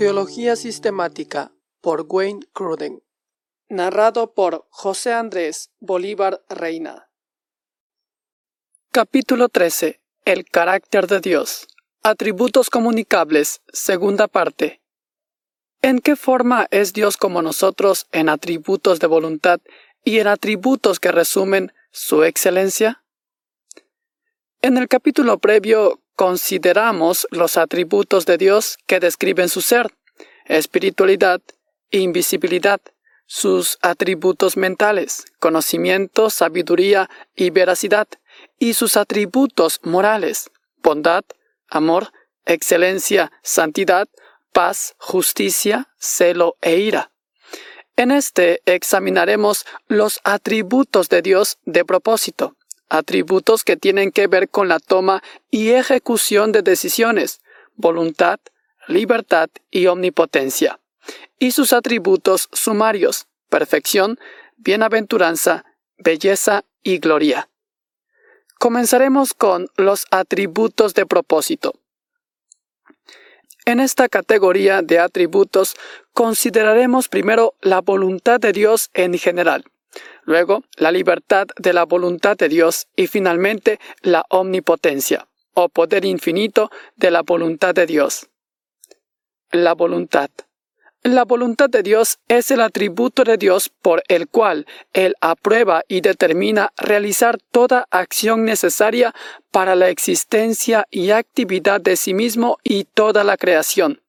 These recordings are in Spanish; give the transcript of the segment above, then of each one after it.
Teología Sistemática por Wayne Cruden. Narrado por José Andrés Bolívar Reina. Capítulo 13. El carácter de Dios. Atributos comunicables. Segunda parte. ¿En qué forma es Dios como nosotros en atributos de voluntad y en atributos que resumen su excelencia? En el capítulo previo consideramos los atributos de Dios que describen su ser, espiritualidad, invisibilidad, sus atributos mentales, conocimiento, sabiduría y veracidad, y sus atributos morales, bondad, amor, excelencia, santidad, paz, justicia, celo e ira. En este examinaremos los atributos de Dios de propósito, atributos que tienen que ver con la toma y ejecución de decisiones, voluntad, libertad y omnipotencia, y sus atributos sumarios, perfección, bienaventuranza, belleza y gloria. Comenzaremos con los atributos de propósito. En esta categoría de atributos consideraremos primero la voluntad de Dios en general, luego la libertad de la voluntad de Dios y finalmente la omnipotencia o poder infinito de la voluntad de Dios. La voluntad. La voluntad de Dios es el atributo de Dios por el cual Él aprueba y determina realizar toda acción necesaria para la existencia y actividad de sí mismo y toda la creación.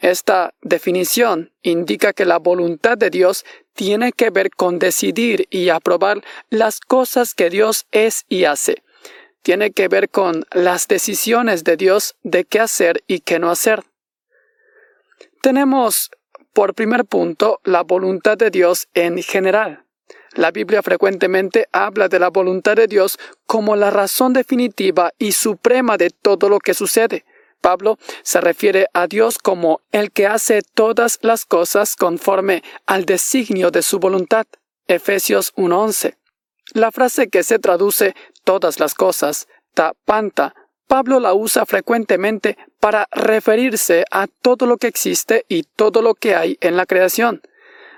Esta definición indica que la voluntad de Dios tiene que ver con decidir y aprobar las cosas que Dios es y hace. Tiene que ver con las decisiones de Dios de qué hacer y qué no hacer. Tenemos, por primer punto, la voluntad de Dios en general. La Biblia frecuentemente habla de la voluntad de Dios como la razón definitiva y suprema de todo lo que sucede. Pablo se refiere a Dios como el que hace todas las cosas conforme al designio de su voluntad. Efesios 1:11. La frase que se traduce todas las cosas, ta panta, Pablo la usa frecuentemente para referirse a todo lo que existe y todo lo que hay en la creación.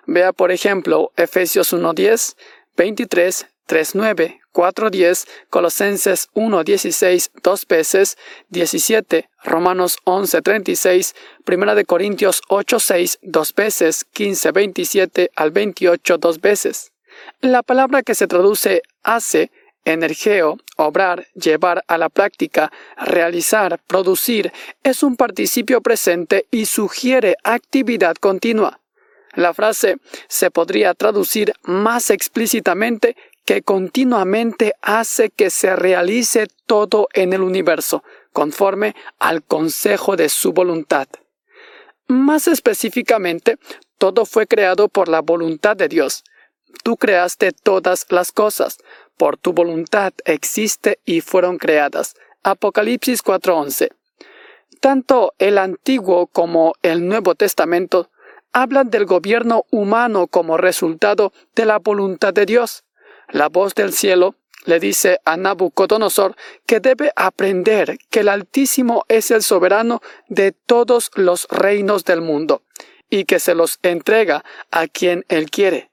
Vea por ejemplo Efesios 1:10, 23, 3.9, 4.10, Colosenses 1.16 dos veces, 17, Romanos 11.36, Primera de Corintios 8.6 dos veces, 15.27 al 28 dos veces. La palabra que se traduce hace, energeo, obrar, llevar a la práctica, realizar, producir, es un participio presente y sugiere actividad continua. La frase se podría traducir más explícitamente que continuamente hace que se realice todo en el universo, conforme al consejo de su voluntad. Más específicamente, todo fue creado por la voluntad de Dios. Tú creaste todas las cosas, por tu voluntad existe y fueron creadas. Apocalipsis 4:11. Tanto el Antiguo como el Nuevo Testamento hablan del gobierno humano como resultado de la voluntad de Dios. La voz del cielo le dice a Nabucodonosor que debe aprender que el Altísimo es el soberano de todos los reinos del mundo y que se los entrega a quien él quiere.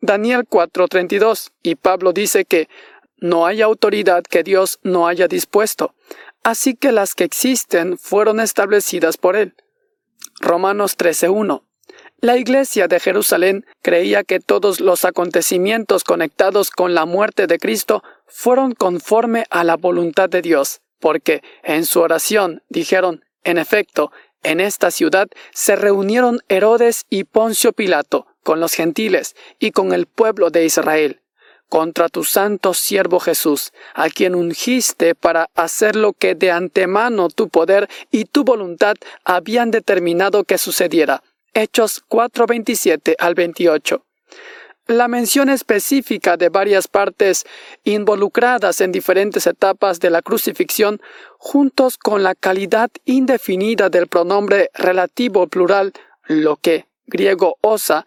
Daniel 4:32 y Pablo dice que no hay autoridad que Dios no haya dispuesto, así que las que existen fueron establecidas por él. Romanos 13:1 la Iglesia de Jerusalén creía que todos los acontecimientos conectados con la muerte de Cristo fueron conforme a la voluntad de Dios, porque en su oración dijeron, en efecto, en esta ciudad se reunieron Herodes y Poncio Pilato con los gentiles y con el pueblo de Israel, contra tu santo siervo Jesús, a quien ungiste para hacer lo que de antemano tu poder y tu voluntad habían determinado que sucediera Hechos 4:27 al 28. La mención específica de varias partes involucradas en diferentes etapas de la crucifixión, juntos con la calidad indefinida del pronombre relativo plural lo que, griego osa,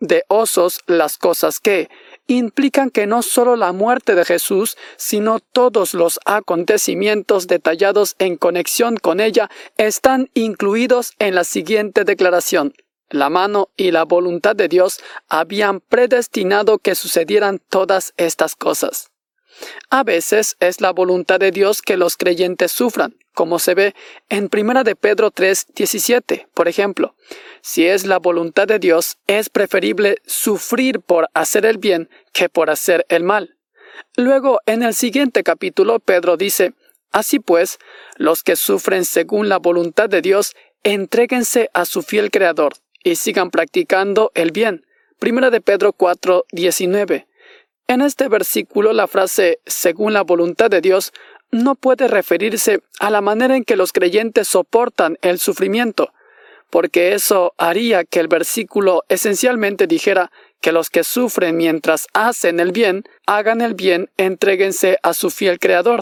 de osos las cosas que, implican que no solo la muerte de Jesús, sino todos los acontecimientos detallados en conexión con ella están incluidos en la siguiente declaración. La mano y la voluntad de Dios habían predestinado que sucedieran todas estas cosas. A veces es la voluntad de Dios que los creyentes sufran, como se ve en 1 de Pedro 3, 17, por ejemplo. Si es la voluntad de Dios, es preferible sufrir por hacer el bien que por hacer el mal. Luego, en el siguiente capítulo, Pedro dice, Así pues, los que sufren según la voluntad de Dios, entréguense a su fiel Creador y sigan practicando el bien. 1 de Pedro 4, 19. En este versículo la frase según la voluntad de Dios no puede referirse a la manera en que los creyentes soportan el sufrimiento, porque eso haría que el versículo esencialmente dijera que los que sufren mientras hacen el bien, hagan el bien, entréguense a su fiel Creador.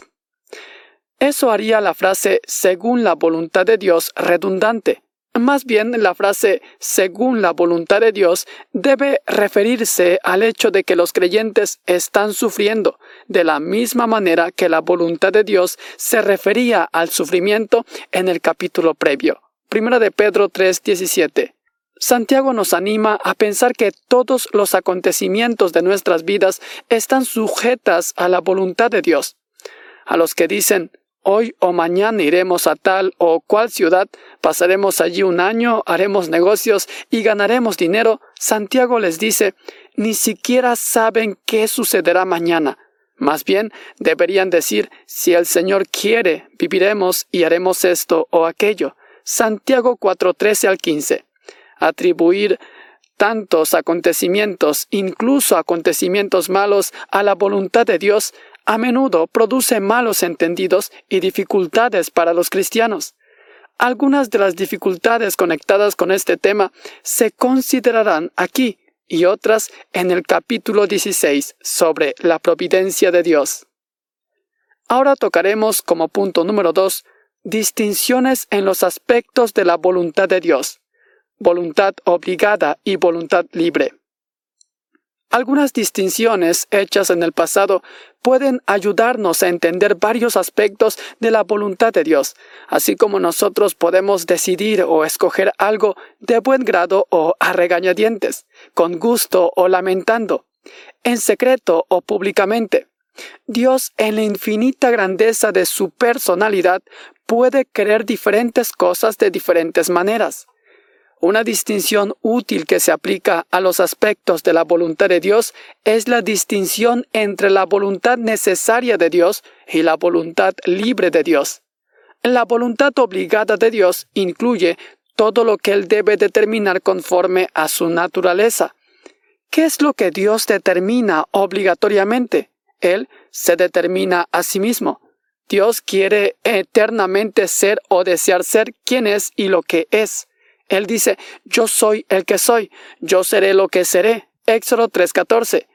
Eso haría la frase según la voluntad de Dios redundante, más bien, la frase según la voluntad de Dios debe referirse al hecho de que los creyentes están sufriendo, de la misma manera que la voluntad de Dios se refería al sufrimiento en el capítulo previo. Primera de Pedro 3:17. Santiago nos anima a pensar que todos los acontecimientos de nuestras vidas están sujetas a la voluntad de Dios. A los que dicen, Hoy o mañana iremos a tal o cual ciudad, pasaremos allí un año, haremos negocios y ganaremos dinero. Santiago les dice, ni siquiera saben qué sucederá mañana. Más bien deberían decir, si el Señor quiere, viviremos y haremos esto o aquello. Santiago 4:13 al 15. Atribuir tantos acontecimientos, incluso acontecimientos malos, a la voluntad de Dios, a menudo produce malos entendidos y dificultades para los cristianos. Algunas de las dificultades conectadas con este tema se considerarán aquí y otras en el capítulo 16 sobre la providencia de Dios. Ahora tocaremos como punto número 2 distinciones en los aspectos de la voluntad de Dios, voluntad obligada y voluntad libre. Algunas distinciones hechas en el pasado pueden ayudarnos a entender varios aspectos de la voluntad de Dios, así como nosotros podemos decidir o escoger algo de buen grado o a regañadientes, con gusto o lamentando, en secreto o públicamente. Dios, en la infinita grandeza de su personalidad, puede querer diferentes cosas de diferentes maneras. Una distinción útil que se aplica a los aspectos de la voluntad de Dios es la distinción entre la voluntad necesaria de Dios y la voluntad libre de Dios. La voluntad obligada de Dios incluye todo lo que Él debe determinar conforme a su naturaleza. ¿Qué es lo que Dios determina obligatoriamente? Él se determina a sí mismo. Dios quiere eternamente ser o desear ser quien es y lo que es. Él dice, yo soy el que soy, yo seré lo que seré. Éxodo 3:14.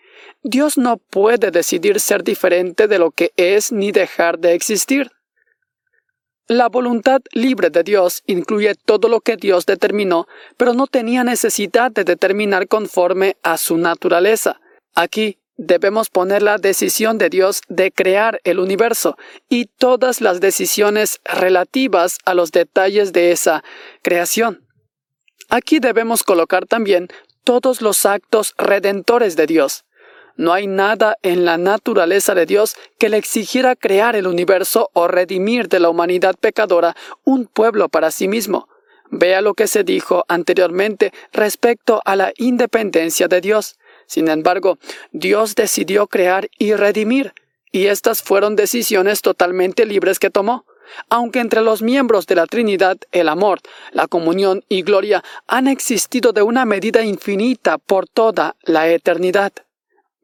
Dios no puede decidir ser diferente de lo que es ni dejar de existir. La voluntad libre de Dios incluye todo lo que Dios determinó, pero no tenía necesidad de determinar conforme a su naturaleza. Aquí debemos poner la decisión de Dios de crear el universo y todas las decisiones relativas a los detalles de esa creación. Aquí debemos colocar también todos los actos redentores de Dios. No hay nada en la naturaleza de Dios que le exigiera crear el universo o redimir de la humanidad pecadora un pueblo para sí mismo. Vea lo que se dijo anteriormente respecto a la independencia de Dios. Sin embargo, Dios decidió crear y redimir, y estas fueron decisiones totalmente libres que tomó. Aunque entre los miembros de la Trinidad el amor, la comunión y gloria han existido de una medida infinita por toda la eternidad.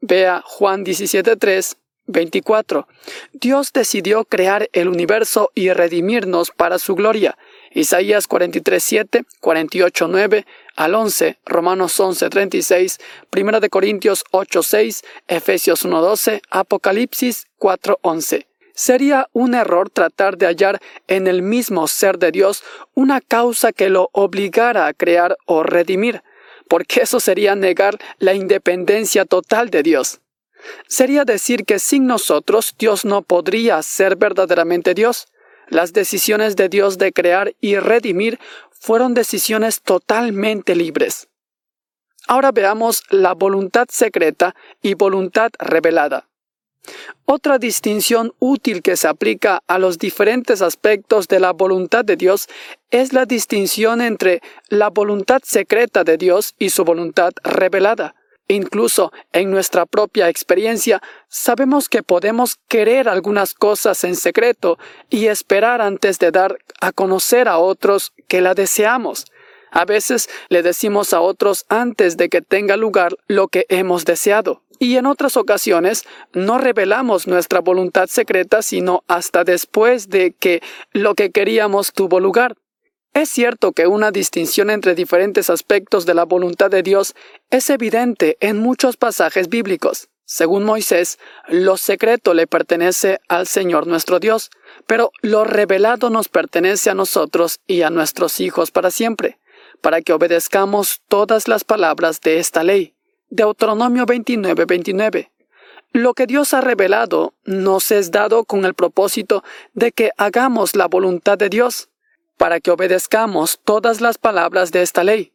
Vea Juan 17.3, 24. Dios decidió crear el universo y redimirnos para su gloria. Isaías 43.7, 48.9 al 11, Romanos 11.36, 1 de Corintios 8.6, Efesios 1.12, Apocalipsis 4.11. Sería un error tratar de hallar en el mismo ser de Dios una causa que lo obligara a crear o redimir. porque eso sería negar la independencia total de Dios. Sería decir que sin nosotros Dios no podría ser verdaderamente Dios. Las decisiones de Dios de crear y redimir fueron decisiones totalmente libres. Ahora veamos la voluntad secreta y voluntad revelada. Otra distinción útil que se aplica a los diferentes aspectos de la voluntad de Dios es la distinción entre la voluntad secreta de Dios y su voluntad revelada. Incluso en nuestra propia experiencia sabemos que podemos querer algunas cosas en secreto y esperar antes de dar a conocer a otros que la deseamos. A veces le decimos a otros antes de que tenga lugar lo que hemos deseado. Y en otras ocasiones no revelamos nuestra voluntad secreta sino hasta después de que lo que queríamos tuvo lugar. Es cierto que una distinción entre diferentes aspectos de la voluntad de Dios es evidente en muchos pasajes bíblicos. Según Moisés, lo secreto le pertenece al Señor nuestro Dios, pero lo revelado nos pertenece a nosotros y a nuestros hijos para siempre, para que obedezcamos todas las palabras de esta ley. Deuteronomio 29, 29. Lo que Dios ha revelado nos es dado con el propósito de que hagamos la voluntad de Dios para que obedezcamos todas las palabras de esta ley.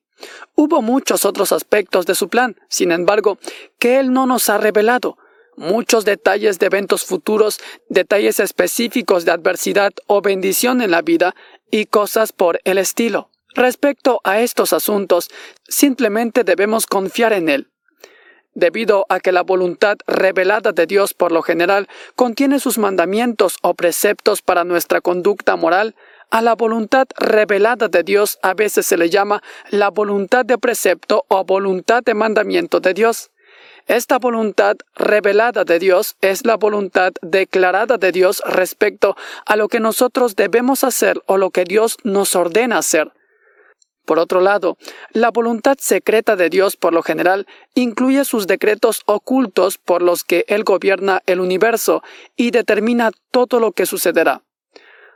Hubo muchos otros aspectos de su plan, sin embargo, que Él no nos ha revelado, muchos detalles de eventos futuros, detalles específicos de adversidad o bendición en la vida y cosas por el estilo. Respecto a estos asuntos, simplemente debemos confiar en Él. Debido a que la voluntad revelada de Dios por lo general contiene sus mandamientos o preceptos para nuestra conducta moral, a la voluntad revelada de Dios a veces se le llama la voluntad de precepto o voluntad de mandamiento de Dios. Esta voluntad revelada de Dios es la voluntad declarada de Dios respecto a lo que nosotros debemos hacer o lo que Dios nos ordena hacer. Por otro lado, la voluntad secreta de Dios por lo general incluye sus decretos ocultos por los que Él gobierna el universo y determina todo lo que sucederá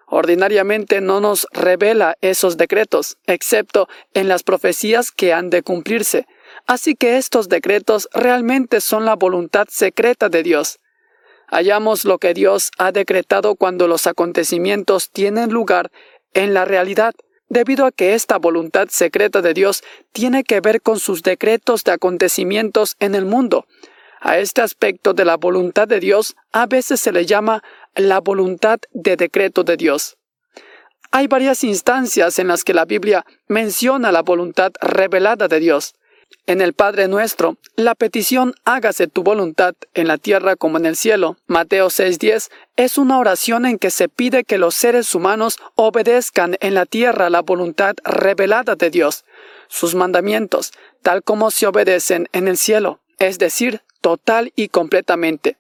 ordinariamente no nos revela esos decretos, excepto en las profecías que han de cumplirse. Así que estos decretos realmente son la voluntad secreta de Dios. Hallamos lo que Dios ha decretado cuando los acontecimientos tienen lugar en la realidad, debido a que esta voluntad secreta de Dios tiene que ver con sus decretos de acontecimientos en el mundo. A este aspecto de la voluntad de Dios a veces se le llama la voluntad de decreto de Dios. Hay varias instancias en las que la Biblia menciona la voluntad revelada de Dios. En el Padre nuestro, la petición hágase tu voluntad en la tierra como en el cielo, Mateo 6:10, es una oración en que se pide que los seres humanos obedezcan en la tierra la voluntad revelada de Dios, sus mandamientos, tal como se obedecen en el cielo, es decir, total y completamente.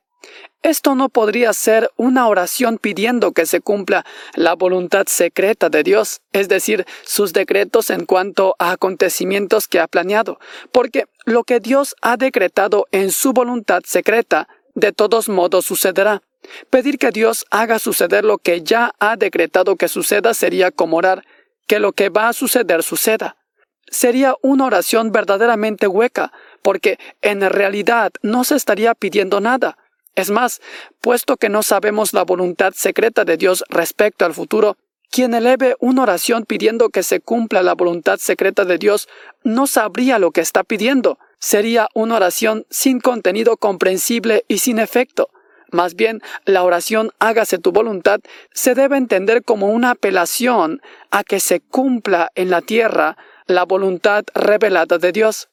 Esto no podría ser una oración pidiendo que se cumpla la voluntad secreta de Dios, es decir, sus decretos en cuanto a acontecimientos que ha planeado, porque lo que Dios ha decretado en su voluntad secreta, de todos modos sucederá. Pedir que Dios haga suceder lo que ya ha decretado que suceda sería como orar que lo que va a suceder suceda. Sería una oración verdaderamente hueca, porque en realidad no se estaría pidiendo nada es más, puesto que no sabemos la voluntad secreta de Dios respecto al futuro, quien eleve una oración pidiendo que se cumpla la voluntad secreta de Dios no sabría lo que está pidiendo. Sería una oración sin contenido comprensible y sin efecto. Más bien, la oración hágase tu voluntad se debe entender como una apelación a que se cumpla en la tierra la voluntad revelada de Dios.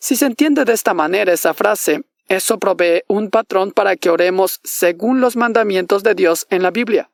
Si se entiende de esta manera esa frase, eso provee un patrón para que oremos según los mandamientos de Dios en la Biblia.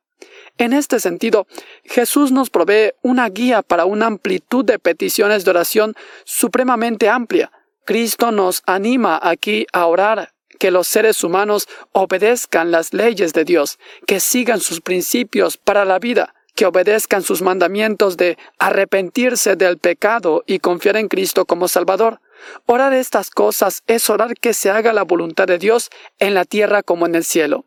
En este sentido, Jesús nos provee una guía para una amplitud de peticiones de oración supremamente amplia. Cristo nos anima aquí a orar que los seres humanos obedezcan las leyes de Dios, que sigan sus principios para la vida, que obedezcan sus mandamientos de arrepentirse del pecado y confiar en Cristo como Salvador. Orar estas cosas es orar que se haga la voluntad de Dios en la tierra como en el cielo.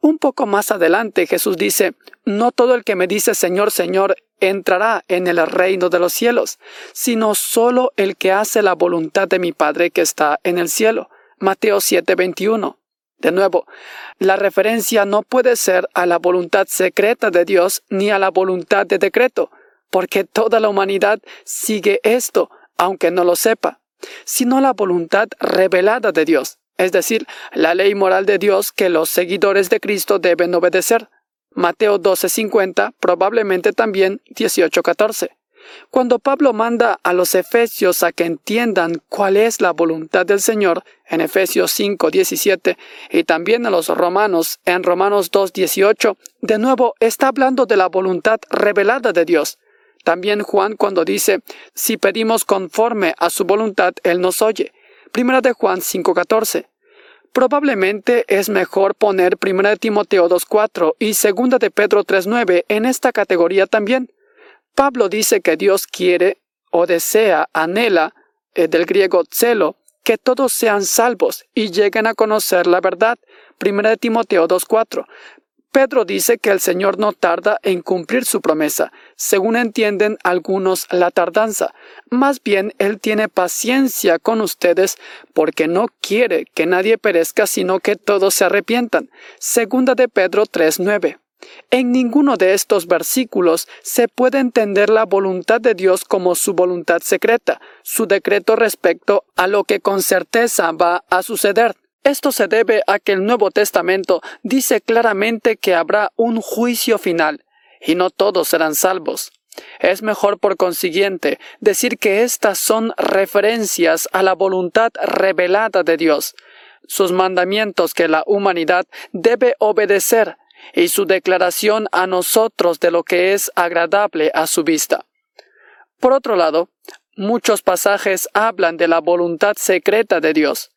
Un poco más adelante Jesús dice, No todo el que me dice Señor, Señor, entrará en el reino de los cielos, sino solo el que hace la voluntad de mi Padre que está en el cielo. Mateo 7:21. De nuevo, la referencia no puede ser a la voluntad secreta de Dios ni a la voluntad de decreto, porque toda la humanidad sigue esto, aunque no lo sepa, sino la voluntad revelada de Dios, es decir, la ley moral de Dios que los seguidores de Cristo deben obedecer. Mateo 12:50, probablemente también 18:14. Cuando Pablo manda a los efesios a que entiendan cuál es la voluntad del Señor, en Efesios 5, 17, y también a los romanos, en Romanos 2, 18, de nuevo está hablando de la voluntad revelada de Dios. También Juan cuando dice, si pedimos conforme a su voluntad, Él nos oye. Primera de Juan 5, 14. Probablemente es mejor poner Primera de Timoteo 2.4 y Segunda de Pedro 3.9 en esta categoría también. Pablo dice que Dios quiere o desea, anhela, eh, del griego celo, que todos sean salvos y lleguen a conocer la verdad. 1 Timoteo 2.4. Pedro dice que el Señor no tarda en cumplir su promesa, según entienden algunos la tardanza. Más bien, Él tiene paciencia con ustedes porque no quiere que nadie perezca, sino que todos se arrepientan. Segunda de Pedro 3.9. En ninguno de estos versículos se puede entender la voluntad de Dios como su voluntad secreta, su decreto respecto a lo que con certeza va a suceder. Esto se debe a que el Nuevo Testamento dice claramente que habrá un juicio final, y no todos serán salvos. Es mejor, por consiguiente, decir que estas son referencias a la voluntad revelada de Dios, sus mandamientos que la humanidad debe obedecer y su declaración a nosotros de lo que es agradable a su vista. Por otro lado, muchos pasajes hablan de la voluntad secreta de Dios.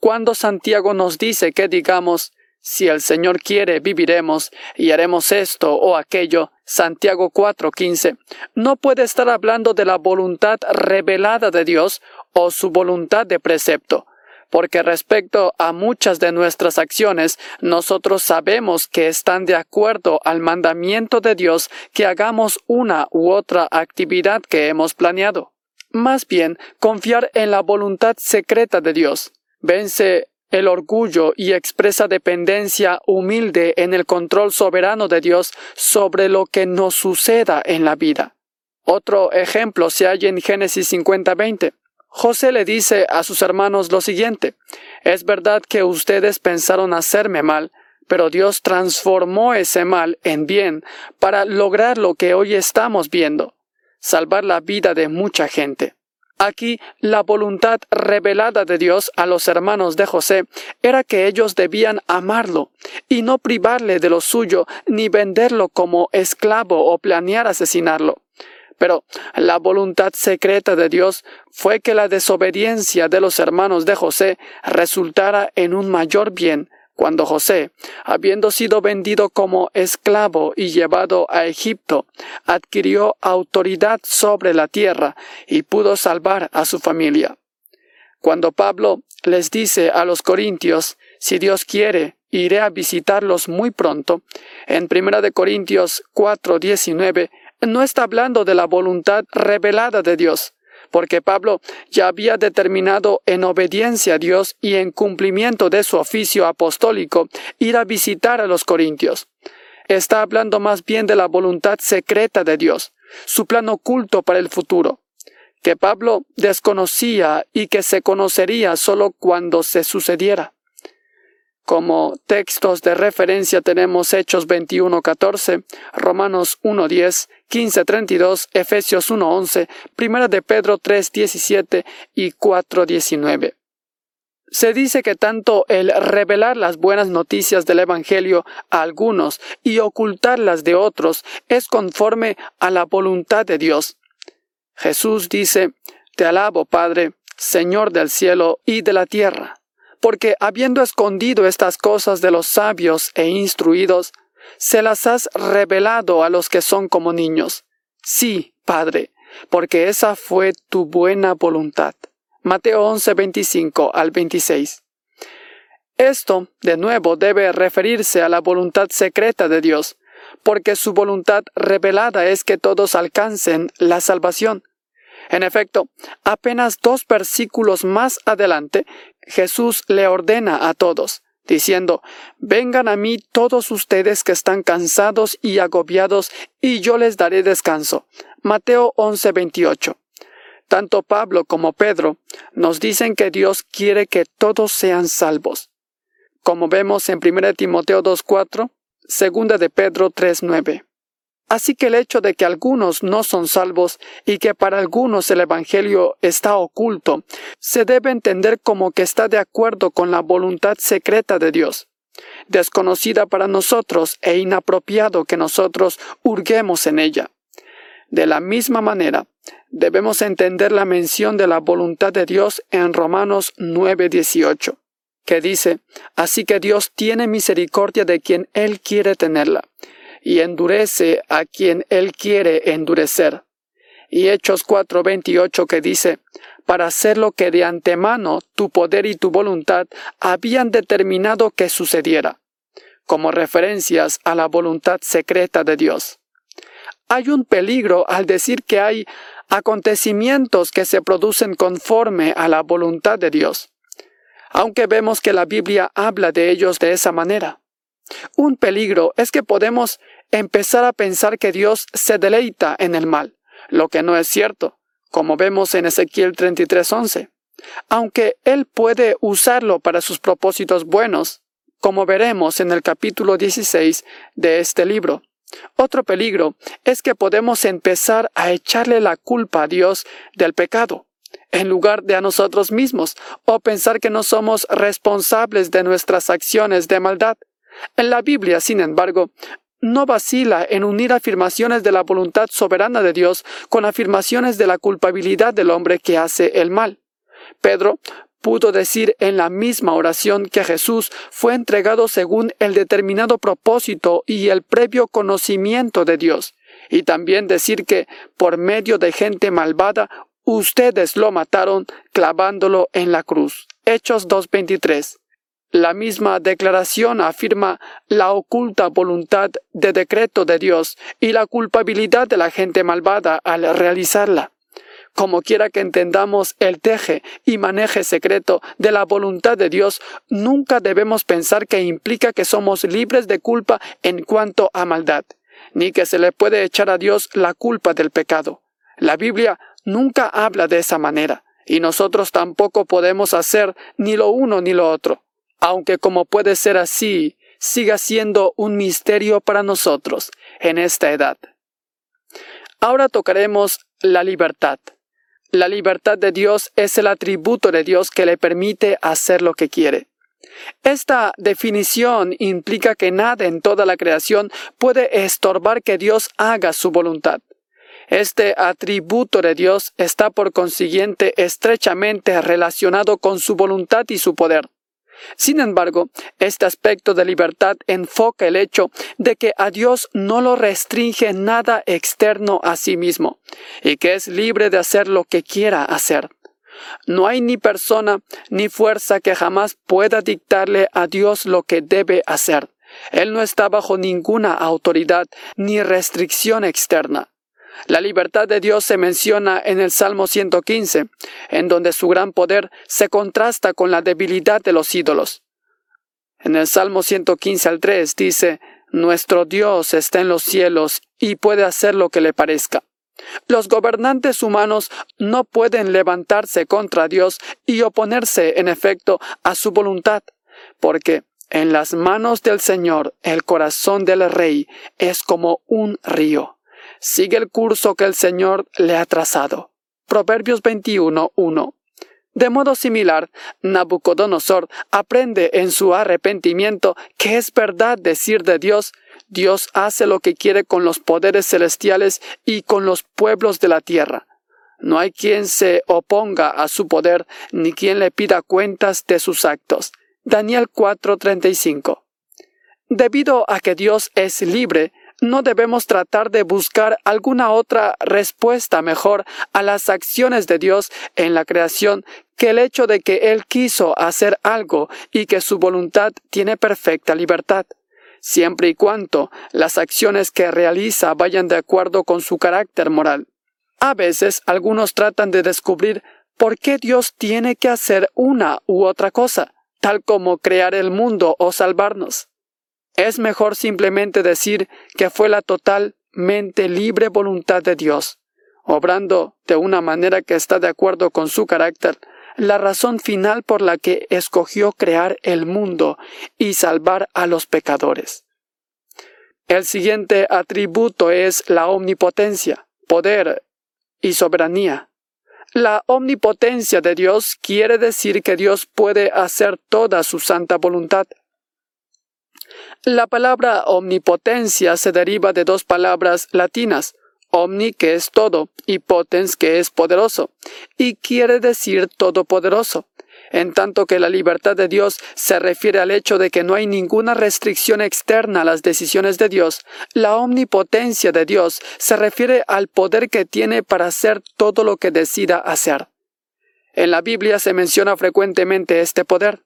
Cuando Santiago nos dice que digamos, si el Señor quiere, viviremos y haremos esto o aquello, Santiago 4:15, no puede estar hablando de la voluntad revelada de Dios o su voluntad de precepto, porque respecto a muchas de nuestras acciones, nosotros sabemos que están de acuerdo al mandamiento de Dios que hagamos una u otra actividad que hemos planeado. Más bien, confiar en la voluntad secreta de Dios. Vence el orgullo y expresa dependencia humilde en el control soberano de Dios sobre lo que nos suceda en la vida. Otro ejemplo se halla en Génesis 50:20. José le dice a sus hermanos lo siguiente, es verdad que ustedes pensaron hacerme mal, pero Dios transformó ese mal en bien para lograr lo que hoy estamos viendo, salvar la vida de mucha gente. Aquí la voluntad revelada de Dios a los hermanos de José era que ellos debían amarlo y no privarle de lo suyo ni venderlo como esclavo o planear asesinarlo. Pero la voluntad secreta de Dios fue que la desobediencia de los hermanos de José resultara en un mayor bien cuando José, habiendo sido vendido como esclavo y llevado a Egipto, adquirió autoridad sobre la tierra y pudo salvar a su familia. Cuando Pablo les dice a los corintios, si Dios quiere, iré a visitarlos muy pronto, en 1 de Corintios 4, 19, no está hablando de la voluntad revelada de Dios, porque Pablo ya había determinado en obediencia a Dios y en cumplimiento de su oficio apostólico ir a visitar a los corintios. Está hablando más bien de la voluntad secreta de Dios, su plan oculto para el futuro, que Pablo desconocía y que se conocería solo cuando se sucediera. Como textos de referencia tenemos Hechos 21.14, Romanos 1.10, 15.32, Efesios 1.11, Primera de Pedro 3.17 y 4.19. Se dice que tanto el revelar las buenas noticias del Evangelio a algunos y ocultarlas de otros es conforme a la voluntad de Dios. Jesús dice, Te alabo, Padre, Señor del cielo y de la tierra porque habiendo escondido estas cosas de los sabios e instruidos, se las has revelado a los que son como niños. Sí, Padre, porque esa fue tu buena voluntad. Mateo 11, 25 al 26. Esto, de nuevo, debe referirse a la voluntad secreta de Dios, porque su voluntad revelada es que todos alcancen la salvación. En efecto, apenas dos versículos más adelante, Jesús le ordena a todos, diciendo, Vengan a mí todos ustedes que están cansados y agobiados, y yo les daré descanso. Mateo 11:28. Tanto Pablo como Pedro nos dicen que Dios quiere que todos sean salvos. Como vemos en 1 Timoteo 2:4, 2 de Pedro 3:9. Así que el hecho de que algunos no son salvos y que para algunos el Evangelio está oculto, se debe entender como que está de acuerdo con la voluntad secreta de Dios, desconocida para nosotros e inapropiado que nosotros hurguemos en ella. De la misma manera, debemos entender la mención de la voluntad de Dios en Romanos 9:18, que dice, Así que Dios tiene misericordia de quien Él quiere tenerla y endurece a quien él quiere endurecer. Y Hechos 4:28 que dice, para hacer lo que de antemano tu poder y tu voluntad habían determinado que sucediera, como referencias a la voluntad secreta de Dios. Hay un peligro al decir que hay acontecimientos que se producen conforme a la voluntad de Dios, aunque vemos que la Biblia habla de ellos de esa manera. Un peligro es que podemos empezar a pensar que Dios se deleita en el mal, lo que no es cierto, como vemos en Ezequiel 33:11. Aunque Él puede usarlo para sus propósitos buenos, como veremos en el capítulo 16 de este libro. Otro peligro es que podemos empezar a echarle la culpa a Dios del pecado, en lugar de a nosotros mismos, o pensar que no somos responsables de nuestras acciones de maldad. En la Biblia, sin embargo, no vacila en unir afirmaciones de la voluntad soberana de Dios con afirmaciones de la culpabilidad del hombre que hace el mal. Pedro pudo decir en la misma oración que Jesús fue entregado según el determinado propósito y el previo conocimiento de Dios, y también decir que, por medio de gente malvada, ustedes lo mataron clavándolo en la cruz. Hechos 2.23. La misma declaración afirma la oculta voluntad de decreto de Dios y la culpabilidad de la gente malvada al realizarla. Como quiera que entendamos el teje y maneje secreto de la voluntad de Dios, nunca debemos pensar que implica que somos libres de culpa en cuanto a maldad, ni que se le puede echar a Dios la culpa del pecado. La Biblia nunca habla de esa manera, y nosotros tampoco podemos hacer ni lo uno ni lo otro aunque como puede ser así, siga siendo un misterio para nosotros en esta edad. Ahora tocaremos la libertad. La libertad de Dios es el atributo de Dios que le permite hacer lo que quiere. Esta definición implica que nada en toda la creación puede estorbar que Dios haga su voluntad. Este atributo de Dios está por consiguiente estrechamente relacionado con su voluntad y su poder. Sin embargo, este aspecto de libertad enfoca el hecho de que a Dios no lo restringe nada externo a sí mismo, y que es libre de hacer lo que quiera hacer. No hay ni persona ni fuerza que jamás pueda dictarle a Dios lo que debe hacer. Él no está bajo ninguna autoridad ni restricción externa. La libertad de Dios se menciona en el Salmo 115, en donde su gran poder se contrasta con la debilidad de los ídolos. En el Salmo 115 al 3 dice, Nuestro Dios está en los cielos y puede hacer lo que le parezca. Los gobernantes humanos no pueden levantarse contra Dios y oponerse, en efecto, a su voluntad, porque en las manos del Señor el corazón del rey es como un río sigue el curso que el Señor le ha trazado. Proverbios 21.1. De modo similar, Nabucodonosor aprende en su arrepentimiento que es verdad decir de Dios, Dios hace lo que quiere con los poderes celestiales y con los pueblos de la tierra. No hay quien se oponga a su poder ni quien le pida cuentas de sus actos. Daniel 4:35. Debido a que Dios es libre, no debemos tratar de buscar alguna otra respuesta mejor a las acciones de Dios en la creación que el hecho de que Él quiso hacer algo y que su voluntad tiene perfecta libertad, siempre y cuando las acciones que realiza vayan de acuerdo con su carácter moral. A veces algunos tratan de descubrir por qué Dios tiene que hacer una u otra cosa, tal como crear el mundo o salvarnos. Es mejor simplemente decir que fue la totalmente libre voluntad de Dios, obrando de una manera que está de acuerdo con su carácter, la razón final por la que escogió crear el mundo y salvar a los pecadores. El siguiente atributo es la omnipotencia, poder y soberanía. La omnipotencia de Dios quiere decir que Dios puede hacer toda su santa voluntad. La palabra omnipotencia se deriva de dos palabras latinas, omni que es todo y potens que es poderoso, y quiere decir todopoderoso, en tanto que la libertad de Dios se refiere al hecho de que no hay ninguna restricción externa a las decisiones de Dios, la omnipotencia de Dios se refiere al poder que tiene para hacer todo lo que decida hacer. En la Biblia se menciona frecuentemente este poder.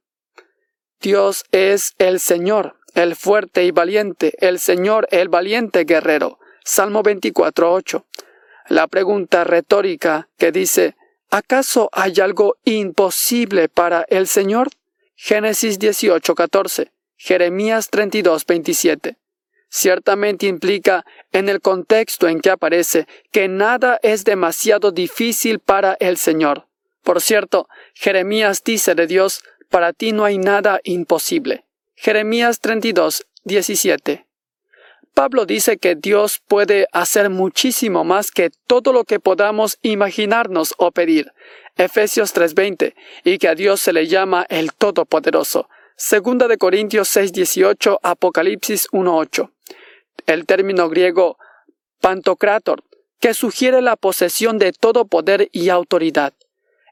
Dios es el Señor, el fuerte y valiente, el Señor, el valiente guerrero. Salmo 24.8. La pregunta retórica que dice, ¿acaso hay algo imposible para el Señor? Génesis 18.14. Jeremías 32.27. Ciertamente implica, en el contexto en que aparece, que nada es demasiado difícil para el Señor. Por cierto, Jeremías dice de Dios, para ti no hay nada imposible. Jeremías 32, 17. Pablo dice que Dios puede hacer muchísimo más que todo lo que podamos imaginarnos o pedir. Efesios 3:20, y que a Dios se le llama el Todopoderoso. Segunda de Corintios 6:18, Apocalipsis 1:8. El término griego pantocrator, que sugiere la posesión de todo poder y autoridad.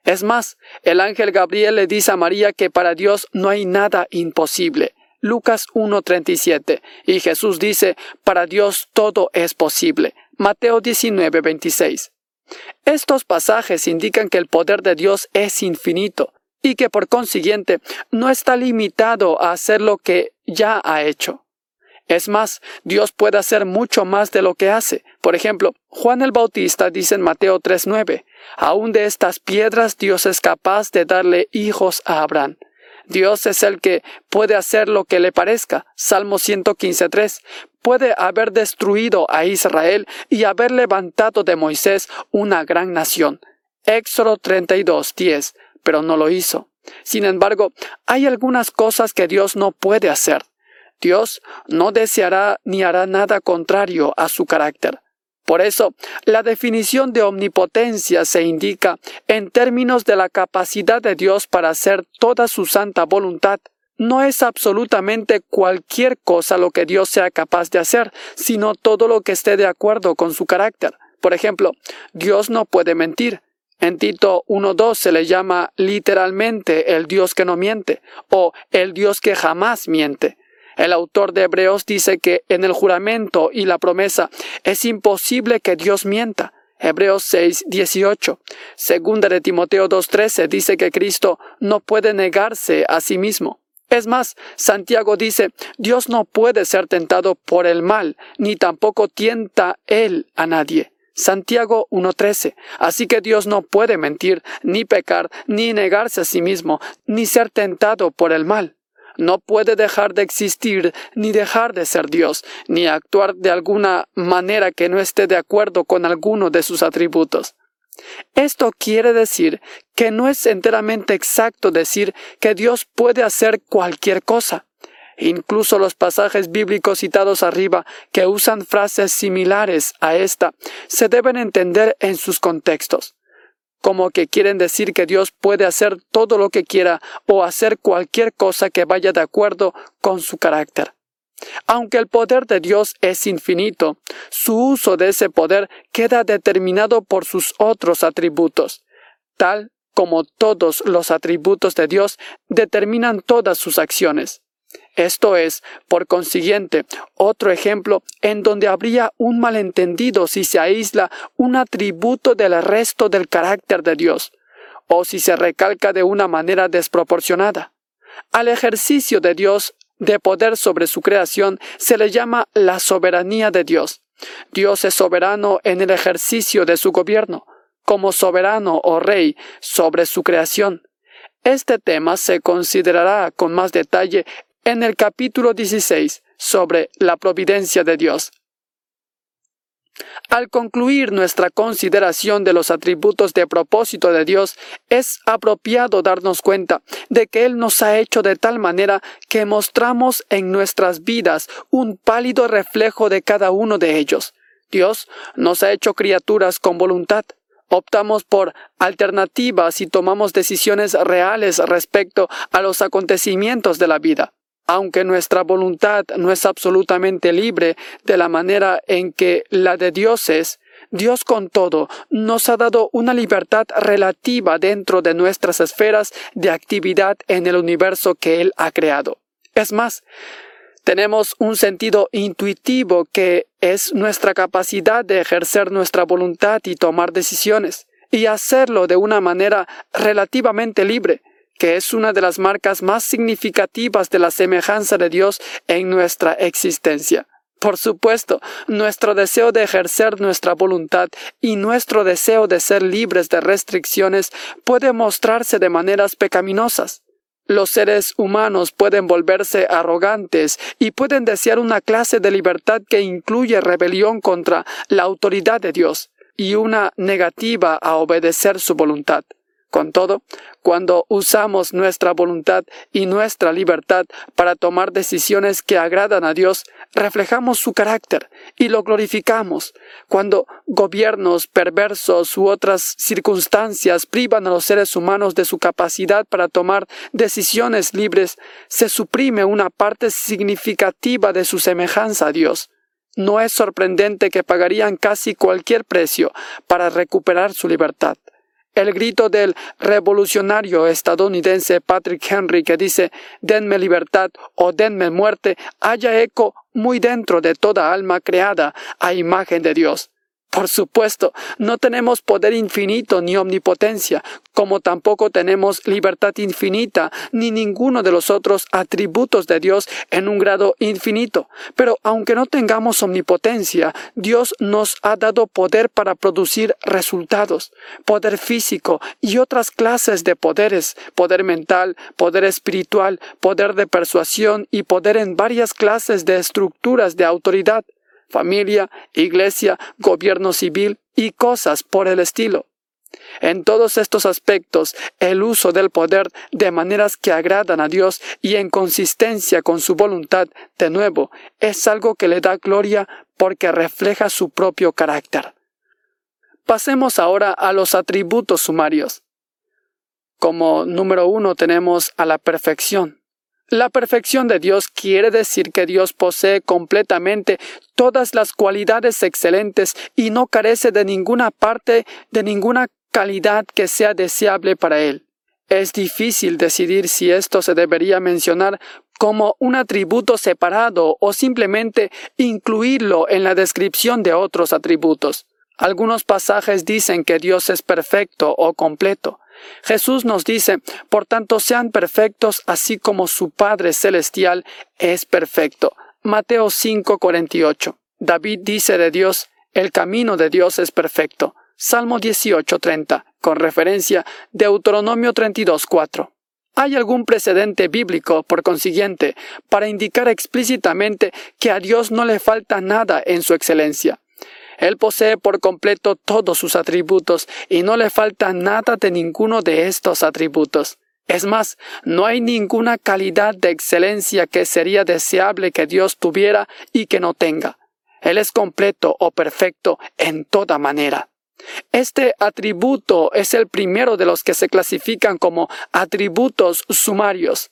Es más, el ángel Gabriel le dice a María que para Dios no hay nada imposible. Lucas 1.37. Y Jesús dice, para Dios todo es posible. Mateo 19.26. Estos pasajes indican que el poder de Dios es infinito y que por consiguiente no está limitado a hacer lo que ya ha hecho. Es más, Dios puede hacer mucho más de lo que hace. Por ejemplo, Juan el Bautista dice en Mateo 3.9, aún de estas piedras Dios es capaz de darle hijos a Abraham. Dios es el que puede hacer lo que le parezca. Salmo 115.3. Puede haber destruido a Israel y haber levantado de Moisés una gran nación. Éxodo 32.10. Pero no lo hizo. Sin embargo, hay algunas cosas que Dios no puede hacer. Dios no deseará ni hará nada contrario a su carácter. Por eso, la definición de omnipotencia se indica en términos de la capacidad de Dios para hacer toda su santa voluntad. No es absolutamente cualquier cosa lo que Dios sea capaz de hacer, sino todo lo que esté de acuerdo con su carácter. Por ejemplo, Dios no puede mentir. En Tito 1.2 se le llama literalmente el Dios que no miente o el Dios que jamás miente. El autor de Hebreos dice que en el juramento y la promesa es imposible que Dios mienta. Hebreos 6, 18. Segunda de Timoteo 2.13 dice que Cristo no puede negarse a sí mismo. Es más, Santiago dice, Dios no puede ser tentado por el mal, ni tampoco tienta él a nadie. Santiago 1.13. Así que Dios no puede mentir, ni pecar, ni negarse a sí mismo, ni ser tentado por el mal no puede dejar de existir ni dejar de ser Dios, ni actuar de alguna manera que no esté de acuerdo con alguno de sus atributos. Esto quiere decir que no es enteramente exacto decir que Dios puede hacer cualquier cosa. Incluso los pasajes bíblicos citados arriba, que usan frases similares a esta, se deben entender en sus contextos como que quieren decir que Dios puede hacer todo lo que quiera o hacer cualquier cosa que vaya de acuerdo con su carácter. Aunque el poder de Dios es infinito, su uso de ese poder queda determinado por sus otros atributos, tal como todos los atributos de Dios determinan todas sus acciones. Esto es, por consiguiente, otro ejemplo en donde habría un malentendido si se aísla un atributo del resto del carácter de Dios. o si se recalca de una manera desproporcionada. Al ejercicio de Dios de poder sobre su creación se le llama la soberanía de Dios. Dios es soberano en el ejercicio de su gobierno, como soberano o rey sobre su creación. Este tema se considerará con más detalle en el capítulo 16 sobre la providencia de Dios. Al concluir nuestra consideración de los atributos de propósito de Dios, es apropiado darnos cuenta de que Él nos ha hecho de tal manera que mostramos en nuestras vidas un pálido reflejo de cada uno de ellos. Dios nos ha hecho criaturas con voluntad. Optamos por alternativas y tomamos decisiones reales respecto a los acontecimientos de la vida aunque nuestra voluntad no es absolutamente libre de la manera en que la de Dios es, Dios con todo nos ha dado una libertad relativa dentro de nuestras esferas de actividad en el universo que Él ha creado. Es más, tenemos un sentido intuitivo que es nuestra capacidad de ejercer nuestra voluntad y tomar decisiones, y hacerlo de una manera relativamente libre, que es una de las marcas más significativas de la semejanza de Dios en nuestra existencia. Por supuesto, nuestro deseo de ejercer nuestra voluntad y nuestro deseo de ser libres de restricciones puede mostrarse de maneras pecaminosas. Los seres humanos pueden volverse arrogantes y pueden desear una clase de libertad que incluye rebelión contra la autoridad de Dios y una negativa a obedecer su voluntad. Con todo, cuando usamos nuestra voluntad y nuestra libertad para tomar decisiones que agradan a Dios, reflejamos su carácter y lo glorificamos. Cuando gobiernos perversos u otras circunstancias privan a los seres humanos de su capacidad para tomar decisiones libres, se suprime una parte significativa de su semejanza a Dios. No es sorprendente que pagarían casi cualquier precio para recuperar su libertad. El grito del revolucionario estadounidense Patrick Henry que dice denme libertad o denme muerte haya eco muy dentro de toda alma creada a imagen de Dios. Por supuesto, no tenemos poder infinito ni omnipotencia, como tampoco tenemos libertad infinita ni ninguno de los otros atributos de Dios en un grado infinito. Pero aunque no tengamos omnipotencia, Dios nos ha dado poder para producir resultados, poder físico y otras clases de poderes, poder mental, poder espiritual, poder de persuasión y poder en varias clases de estructuras de autoridad familia, iglesia, gobierno civil y cosas por el estilo. En todos estos aspectos, el uso del poder de maneras que agradan a Dios y en consistencia con su voluntad, de nuevo, es algo que le da gloria porque refleja su propio carácter. Pasemos ahora a los atributos sumarios. Como número uno tenemos a la perfección. La perfección de Dios quiere decir que Dios posee completamente todas las cualidades excelentes y no carece de ninguna parte, de ninguna calidad que sea deseable para Él. Es difícil decidir si esto se debería mencionar como un atributo separado o simplemente incluirlo en la descripción de otros atributos. Algunos pasajes dicen que Dios es perfecto o completo. Jesús nos dice, por tanto, sean perfectos así como su Padre Celestial es perfecto. Mateo 5:48. David dice de Dios, el camino de Dios es perfecto. Salmo 18:30, con referencia Deuteronomio 32:4. ¿Hay algún precedente bíblico, por consiguiente, para indicar explícitamente que a Dios no le falta nada en su excelencia? Él posee por completo todos sus atributos y no le falta nada de ninguno de estos atributos. Es más, no hay ninguna calidad de excelencia que sería deseable que Dios tuviera y que no tenga. Él es completo o perfecto en toda manera. Este atributo es el primero de los que se clasifican como atributos sumarios,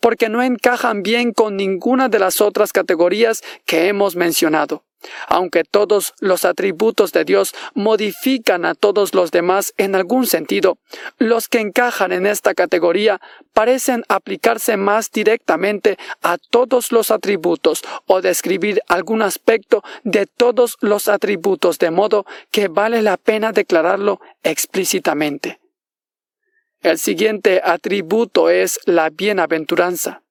porque no encajan bien con ninguna de las otras categorías que hemos mencionado. Aunque todos los atributos de Dios modifican a todos los demás en algún sentido, los que encajan en esta categoría parecen aplicarse más directamente a todos los atributos o describir algún aspecto de todos los atributos de modo que vale la pena declararlo explícitamente. El siguiente atributo es la bienaventuranza.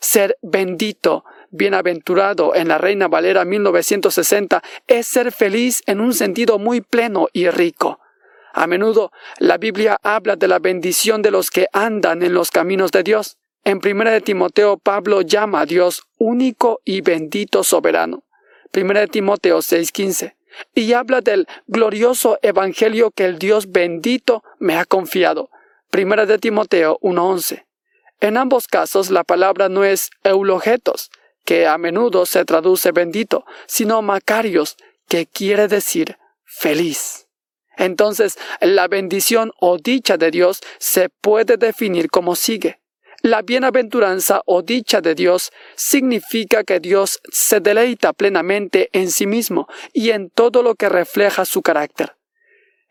Ser bendito, bienaventurado en la Reina Valera 1960 es ser feliz en un sentido muy pleno y rico. A menudo la Biblia habla de la bendición de los que andan en los caminos de Dios. En 1 de Timoteo Pablo llama a Dios único y bendito soberano. 1 de Timoteo 6:15 y habla del glorioso evangelio que el Dios bendito me ha confiado. 1 de Timoteo 1:11. En ambos casos la palabra no es eulogetos, que a menudo se traduce bendito, sino macarios, que quiere decir feliz. Entonces, la bendición o dicha de Dios se puede definir como sigue. La bienaventuranza o dicha de Dios significa que Dios se deleita plenamente en sí mismo y en todo lo que refleja su carácter.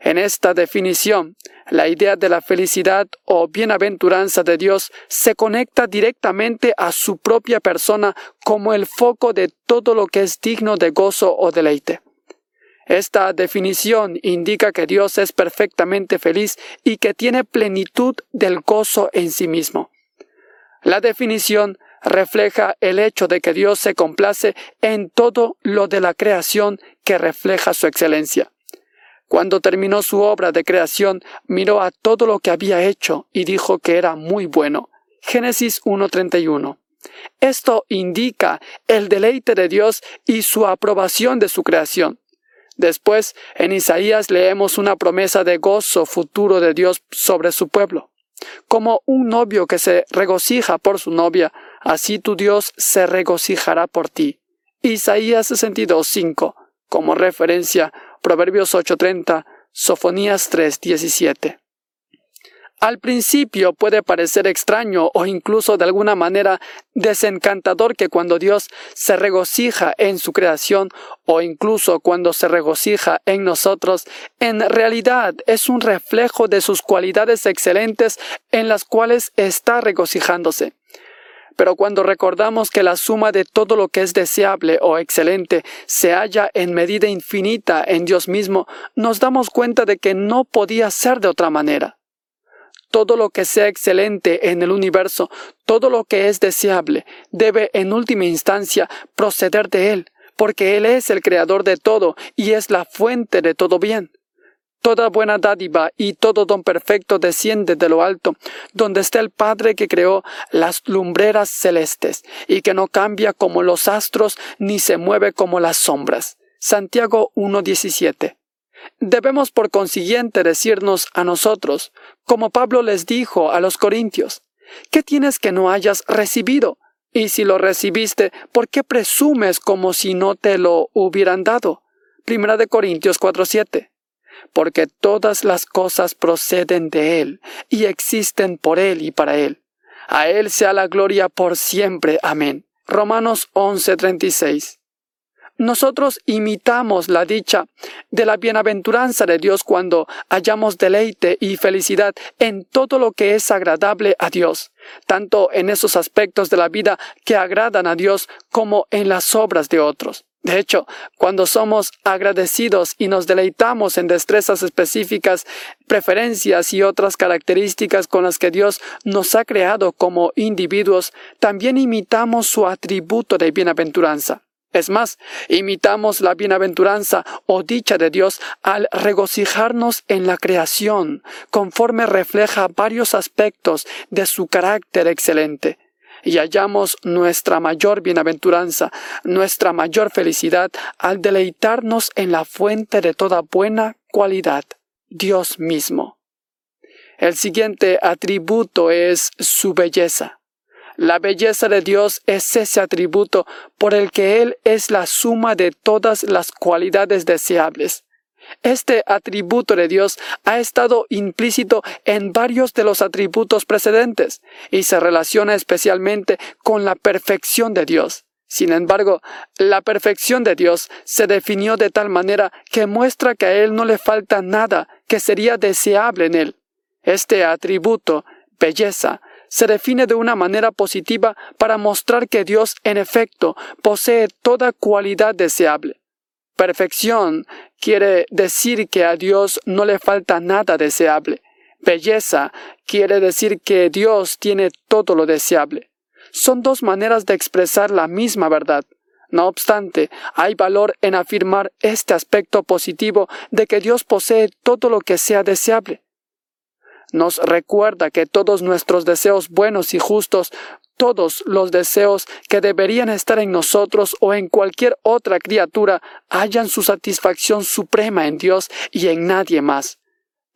En esta definición, la idea de la felicidad o bienaventuranza de Dios se conecta directamente a su propia persona como el foco de todo lo que es digno de gozo o deleite. Esta definición indica que Dios es perfectamente feliz y que tiene plenitud del gozo en sí mismo. La definición refleja el hecho de que Dios se complace en todo lo de la creación que refleja su excelencia. Cuando terminó su obra de creación, miró a todo lo que había hecho y dijo que era muy bueno. Génesis 1.31. Esto indica el deleite de Dios y su aprobación de su creación. Después, en Isaías leemos una promesa de gozo futuro de Dios sobre su pueblo. Como un novio que se regocija por su novia, así tu Dios se regocijará por ti. Isaías 62.5, como referencia Proverbios 8:30, Sofonías 3:17. Al principio puede parecer extraño o incluso de alguna manera desencantador que cuando Dios se regocija en su creación o incluso cuando se regocija en nosotros, en realidad es un reflejo de sus cualidades excelentes en las cuales está regocijándose. Pero cuando recordamos que la suma de todo lo que es deseable o excelente se halla en medida infinita en Dios mismo, nos damos cuenta de que no podía ser de otra manera. Todo lo que sea excelente en el universo, todo lo que es deseable, debe en última instancia proceder de Él, porque Él es el creador de todo y es la fuente de todo bien. Toda buena dádiva y todo don perfecto desciende de lo alto, donde está el Padre que creó las lumbreras celestes, y que no cambia como los astros ni se mueve como las sombras. Santiago 1.17. Debemos por consiguiente decirnos a nosotros, como Pablo les dijo a los Corintios, ¿qué tienes que no hayas recibido? Y si lo recibiste, ¿por qué presumes como si no te lo hubieran dado? Primera de Corintios 4.7 porque todas las cosas proceden de Él y existen por Él y para Él. A Él sea la gloria por siempre. Amén. Romanos 11:36. Nosotros imitamos la dicha de la bienaventuranza de Dios cuando hallamos deleite y felicidad en todo lo que es agradable a Dios, tanto en esos aspectos de la vida que agradan a Dios como en las obras de otros. De hecho, cuando somos agradecidos y nos deleitamos en destrezas específicas, preferencias y otras características con las que Dios nos ha creado como individuos, también imitamos su atributo de bienaventuranza. Es más, imitamos la bienaventuranza o dicha de Dios al regocijarnos en la creación, conforme refleja varios aspectos de su carácter excelente y hallamos nuestra mayor bienaventuranza, nuestra mayor felicidad al deleitarnos en la fuente de toda buena cualidad, Dios mismo. El siguiente atributo es su belleza. La belleza de Dios es ese atributo por el que Él es la suma de todas las cualidades deseables. Este atributo de Dios ha estado implícito en varios de los atributos precedentes y se relaciona especialmente con la perfección de Dios. Sin embargo, la perfección de Dios se definió de tal manera que muestra que a Él no le falta nada que sería deseable en Él. Este atributo, belleza, se define de una manera positiva para mostrar que Dios, en efecto, posee toda cualidad deseable. Perfección quiere decir que a Dios no le falta nada deseable. Belleza quiere decir que Dios tiene todo lo deseable. Son dos maneras de expresar la misma verdad. No obstante, hay valor en afirmar este aspecto positivo de que Dios posee todo lo que sea deseable. Nos recuerda que todos nuestros deseos buenos y justos, todos los deseos que deberían estar en nosotros o en cualquier otra criatura, hallan su satisfacción suprema en Dios y en nadie más.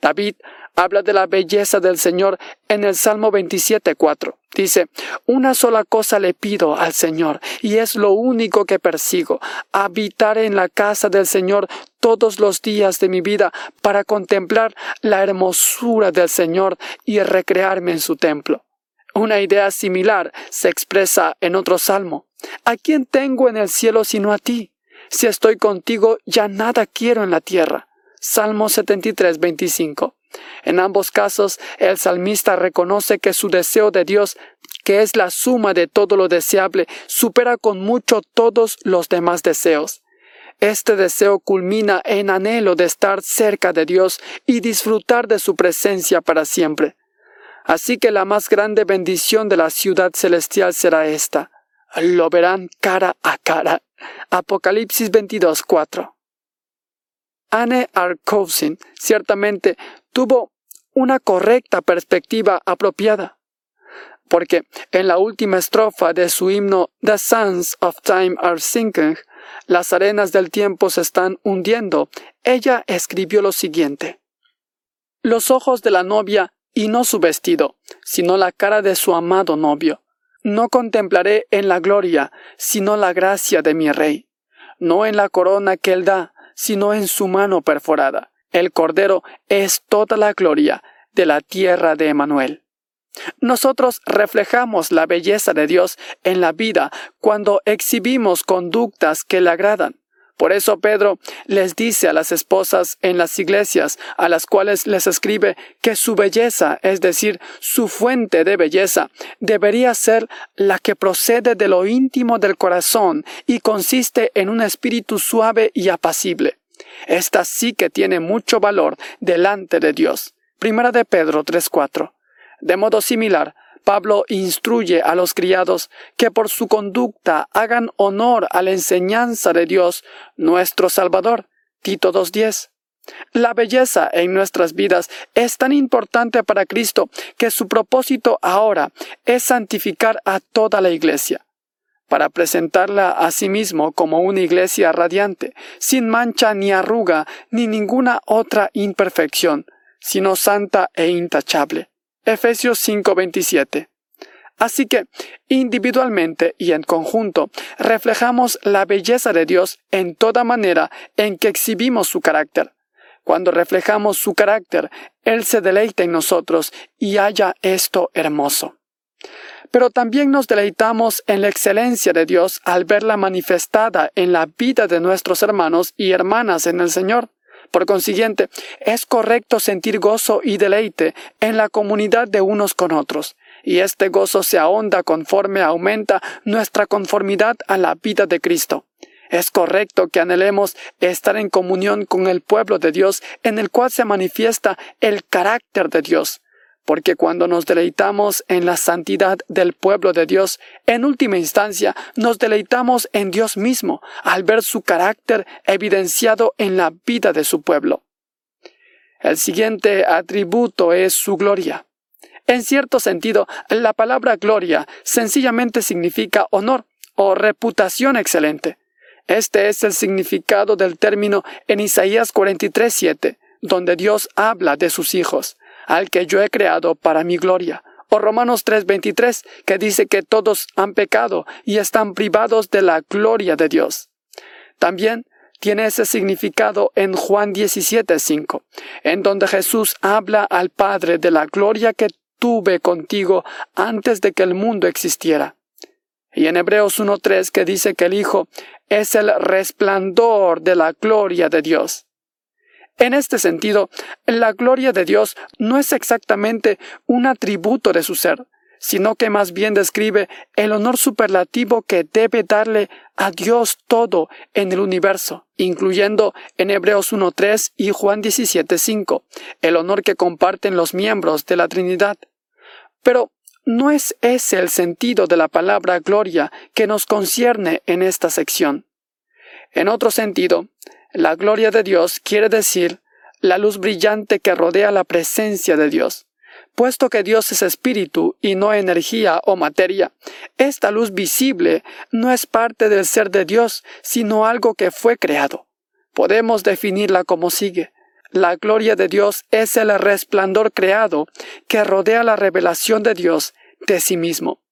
David habla de la belleza del Señor en el Salmo 27.4. Dice, una sola cosa le pido al Señor, y es lo único que persigo, habitar en la casa del Señor todos los días de mi vida para contemplar la hermosura del Señor y recrearme en su templo. Una idea similar se expresa en otro salmo. ¿A quién tengo en el cielo sino a ti? Si estoy contigo, ya nada quiero en la tierra. Salmo 73, 25. En ambos casos, el salmista reconoce que su deseo de Dios, que es la suma de todo lo deseable, supera con mucho todos los demás deseos. Este deseo culmina en anhelo de estar cerca de Dios y disfrutar de su presencia para siempre. Así que la más grande bendición de la ciudad celestial será esta. Lo verán cara a cara. Apocalipsis 22, 4. Anne Arkowsin ciertamente tuvo una correcta perspectiva apropiada, porque en la última estrofa de su himno The Sands of Time are sinking, las arenas del tiempo se están hundiendo, ella escribió lo siguiente. Los ojos de la novia y no su vestido, sino la cara de su amado novio. No contemplaré en la gloria, sino la gracia de mi rey, no en la corona que él da, sino en su mano perforada. El Cordero es toda la gloria de la tierra de Emanuel. Nosotros reflejamos la belleza de Dios en la vida cuando exhibimos conductas que le agradan. Por eso Pedro les dice a las esposas en las iglesias a las cuales les escribe que su belleza, es decir, su fuente de belleza, debería ser la que procede de lo íntimo del corazón y consiste en un espíritu suave y apacible. Esta sí que tiene mucho valor delante de Dios. Primera de Pedro 3.4. De modo similar, Pablo instruye a los criados que por su conducta hagan honor a la enseñanza de Dios, nuestro Salvador. Tito 2.10. La belleza en nuestras vidas es tan importante para Cristo que su propósito ahora es santificar a toda la iglesia, para presentarla a sí mismo como una iglesia radiante, sin mancha ni arruga ni ninguna otra imperfección, sino santa e intachable. Efesios 5:27. Así que, individualmente y en conjunto, reflejamos la belleza de Dios en toda manera en que exhibimos su carácter. Cuando reflejamos su carácter, Él se deleita en nosotros y halla esto hermoso. Pero también nos deleitamos en la excelencia de Dios al verla manifestada en la vida de nuestros hermanos y hermanas en el Señor. Por consiguiente, es correcto sentir gozo y deleite en la comunidad de unos con otros, y este gozo se ahonda conforme aumenta nuestra conformidad a la vida de Cristo. Es correcto que anhelemos estar en comunión con el pueblo de Dios en el cual se manifiesta el carácter de Dios, porque cuando nos deleitamos en la santidad del pueblo de Dios, en última instancia nos deleitamos en Dios mismo al ver su carácter evidenciado en la vida de su pueblo. El siguiente atributo es su gloria. En cierto sentido, la palabra gloria sencillamente significa honor o reputación excelente. Este es el significado del término en Isaías 43:7, donde Dios habla de sus hijos al que yo he creado para mi gloria. O Romanos 3:23, que dice que todos han pecado y están privados de la gloria de Dios. También tiene ese significado en Juan 17:5, en donde Jesús habla al Padre de la gloria que tuve contigo antes de que el mundo existiera. Y en Hebreos 1.3 que dice que el Hijo es el resplandor de la gloria de Dios. En este sentido, la gloria de Dios no es exactamente un atributo de su ser, sino que más bien describe el honor superlativo que debe darle a Dios todo en el universo, incluyendo en Hebreos 1.3 y Juan 17.5, el honor que comparten los miembros de la Trinidad. Pero no es ese el sentido de la palabra gloria que nos concierne en esta sección. En otro sentido, la gloria de Dios quiere decir la luz brillante que rodea la presencia de Dios. Puesto que Dios es espíritu y no energía o materia, esta luz visible no es parte del ser de Dios, sino algo que fue creado. Podemos definirla como sigue. La gloria de Dios es el resplandor creado que rodea la revelación de Dios de sí mismo.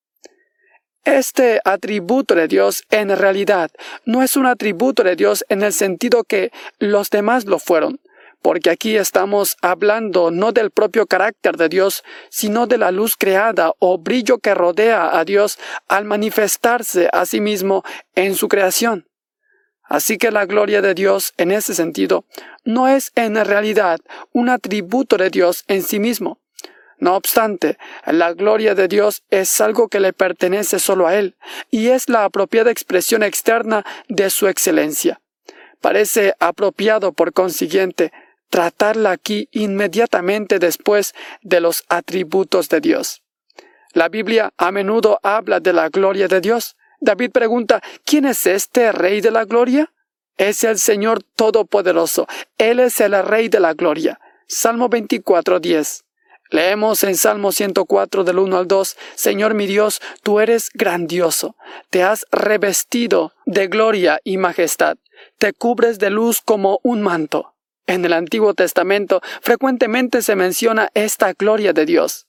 Este atributo de Dios en realidad no es un atributo de Dios en el sentido que los demás lo fueron, porque aquí estamos hablando no del propio carácter de Dios, sino de la luz creada o brillo que rodea a Dios al manifestarse a sí mismo en su creación. Así que la gloria de Dios en ese sentido no es en realidad un atributo de Dios en sí mismo. No obstante, la gloria de Dios es algo que le pertenece solo a Él, y es la apropiada expresión externa de su excelencia. Parece apropiado, por consiguiente, tratarla aquí inmediatamente después de los atributos de Dios. La Biblia a menudo habla de la gloria de Dios. David pregunta, ¿quién es este Rey de la Gloria? Es el Señor Todopoderoso. Él es el Rey de la Gloria. Salmo 24, 10. Leemos en Salmo 104 del 1 al 2, Señor mi Dios, tú eres grandioso, te has revestido de gloria y majestad, te cubres de luz como un manto. En el Antiguo Testamento frecuentemente se menciona esta gloria de Dios.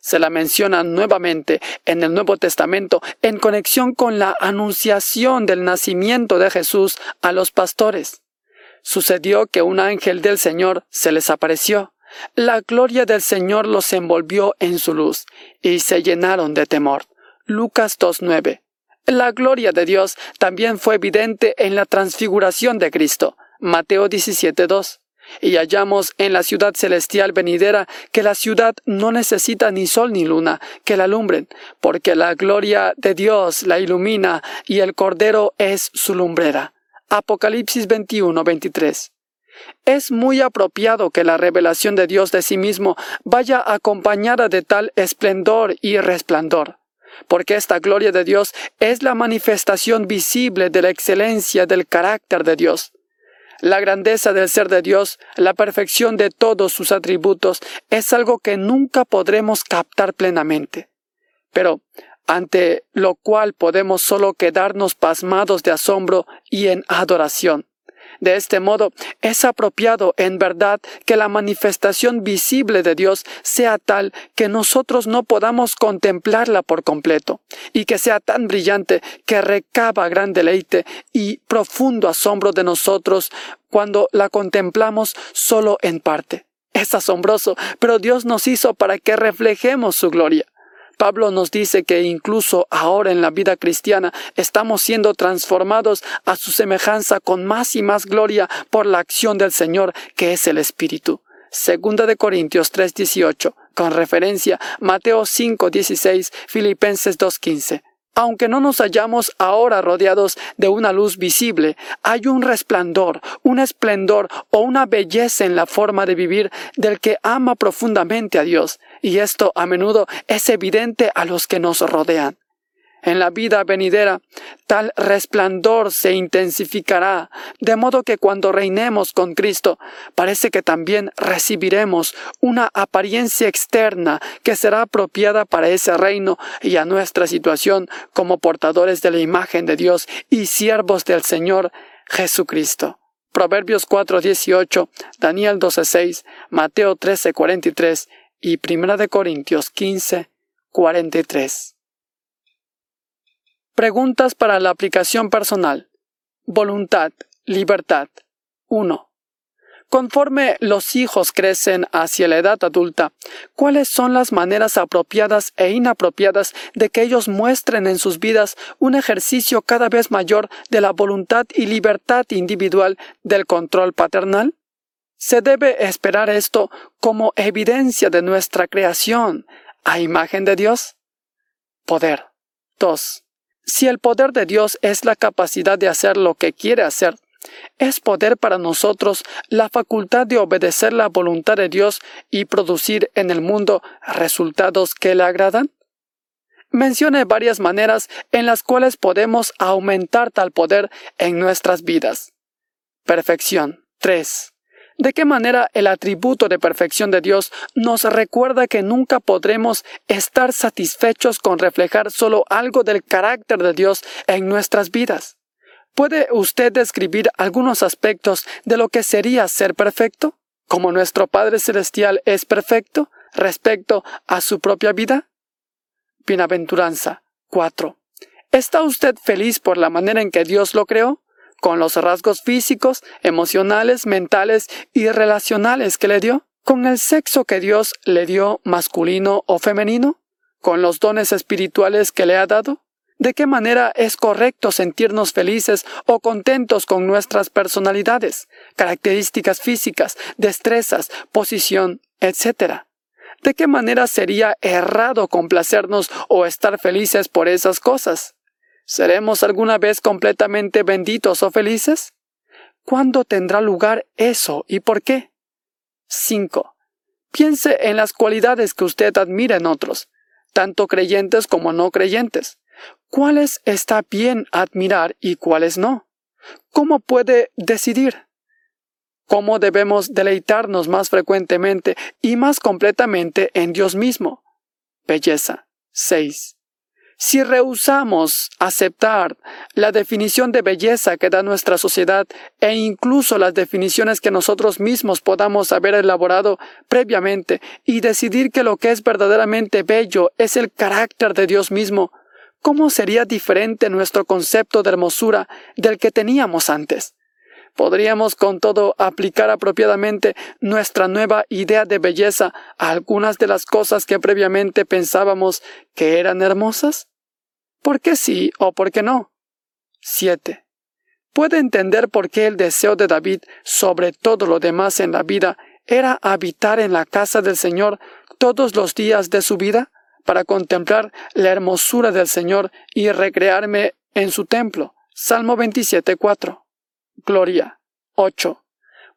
Se la menciona nuevamente en el Nuevo Testamento en conexión con la anunciación del nacimiento de Jesús a los pastores. Sucedió que un ángel del Señor se les apareció. La gloria del Señor los envolvió en su luz y se llenaron de temor. Lucas 2.9. La gloria de Dios también fue evidente en la transfiguración de Cristo. Mateo 17.2. Y hallamos en la ciudad celestial venidera que la ciudad no necesita ni sol ni luna que la alumbren, porque la gloria de Dios la ilumina y el Cordero es su lumbrera. Apocalipsis 21, Es muy apropiado que la revelación de Dios de sí mismo vaya acompañada de tal esplendor y resplandor porque esta gloria de Dios es la manifestación visible de la excelencia del carácter de Dios. La grandeza del ser de Dios, la perfección de todos sus atributos, es algo que nunca podremos captar plenamente. Pero, ante lo cual podemos solo quedarnos pasmados de asombro y en adoración. De este modo, es apropiado en verdad que la manifestación visible de Dios sea tal que nosotros no podamos contemplarla por completo, y que sea tan brillante que recaba gran deleite y profundo asombro de nosotros cuando la contemplamos solo en parte. Es asombroso, pero Dios nos hizo para que reflejemos su gloria. Pablo nos dice que incluso ahora en la vida cristiana estamos siendo transformados a su semejanza con más y más gloria por la acción del Señor, que es el Espíritu. Segunda de Corintios 3:18, con referencia Mateo 5:16, Filipenses 2:15. Aunque no nos hallamos ahora rodeados de una luz visible, hay un resplandor, un esplendor o una belleza en la forma de vivir del que ama profundamente a Dios, y esto a menudo es evidente a los que nos rodean. En la vida venidera, tal resplandor se intensificará, de modo que cuando reinemos con Cristo, parece que también recibiremos una apariencia externa que será apropiada para ese reino y a nuestra situación como portadores de la imagen de Dios y siervos del Señor Jesucristo. Proverbios 4:18, Daniel 12:6, Mateo 13:43 y 1 Corintios 15:43. Preguntas para la aplicación personal. Voluntad, libertad. 1. Conforme los hijos crecen hacia la edad adulta, ¿cuáles son las maneras apropiadas e inapropiadas de que ellos muestren en sus vidas un ejercicio cada vez mayor de la voluntad y libertad individual del control paternal? Se debe esperar esto como evidencia de nuestra creación a imagen de Dios. poder. 2. Si el poder de Dios es la capacidad de hacer lo que quiere hacer, ¿es poder para nosotros la facultad de obedecer la voluntad de Dios y producir en el mundo resultados que le agradan? Mencione varias maneras en las cuales podemos aumentar tal poder en nuestras vidas. Perfección. 3. ¿De qué manera el atributo de perfección de Dios nos recuerda que nunca podremos estar satisfechos con reflejar solo algo del carácter de Dios en nuestras vidas? ¿Puede usted describir algunos aspectos de lo que sería ser perfecto? ¿Como nuestro Padre Celestial es perfecto respecto a su propia vida? Bienaventuranza 4. ¿Está usted feliz por la manera en que Dios lo creó? ¿Con los rasgos físicos, emocionales, mentales y relacionales que le dio? ¿Con el sexo que Dios le dio masculino o femenino? ¿Con los dones espirituales que le ha dado? ¿De qué manera es correcto sentirnos felices o contentos con nuestras personalidades, características físicas, destrezas, posición, etc.? ¿De qué manera sería errado complacernos o estar felices por esas cosas? ¿Seremos alguna vez completamente benditos o felices? ¿Cuándo tendrá lugar eso y por qué? 5. Piense en las cualidades que usted admira en otros, tanto creyentes como no creyentes. ¿Cuáles está bien admirar y cuáles no? ¿Cómo puede decidir? cómo debemos deleitarnos más frecuentemente y más completamente en Dios mismo. Belleza. 6. Si rehusamos aceptar la definición de belleza que da nuestra sociedad e incluso las definiciones que nosotros mismos podamos haber elaborado previamente y decidir que lo que es verdaderamente bello es el carácter de Dios mismo, ¿cómo sería diferente nuestro concepto de hermosura del que teníamos antes? Podríamos con todo aplicar apropiadamente nuestra nueva idea de belleza a algunas de las cosas que previamente pensábamos que eran hermosas? ¿Por qué sí o por qué no? 7. ¿Puede entender por qué el deseo de David sobre todo lo demás en la vida era habitar en la casa del Señor todos los días de su vida para contemplar la hermosura del Señor y recrearme en su templo? Salmo 27.4 gloria. 8.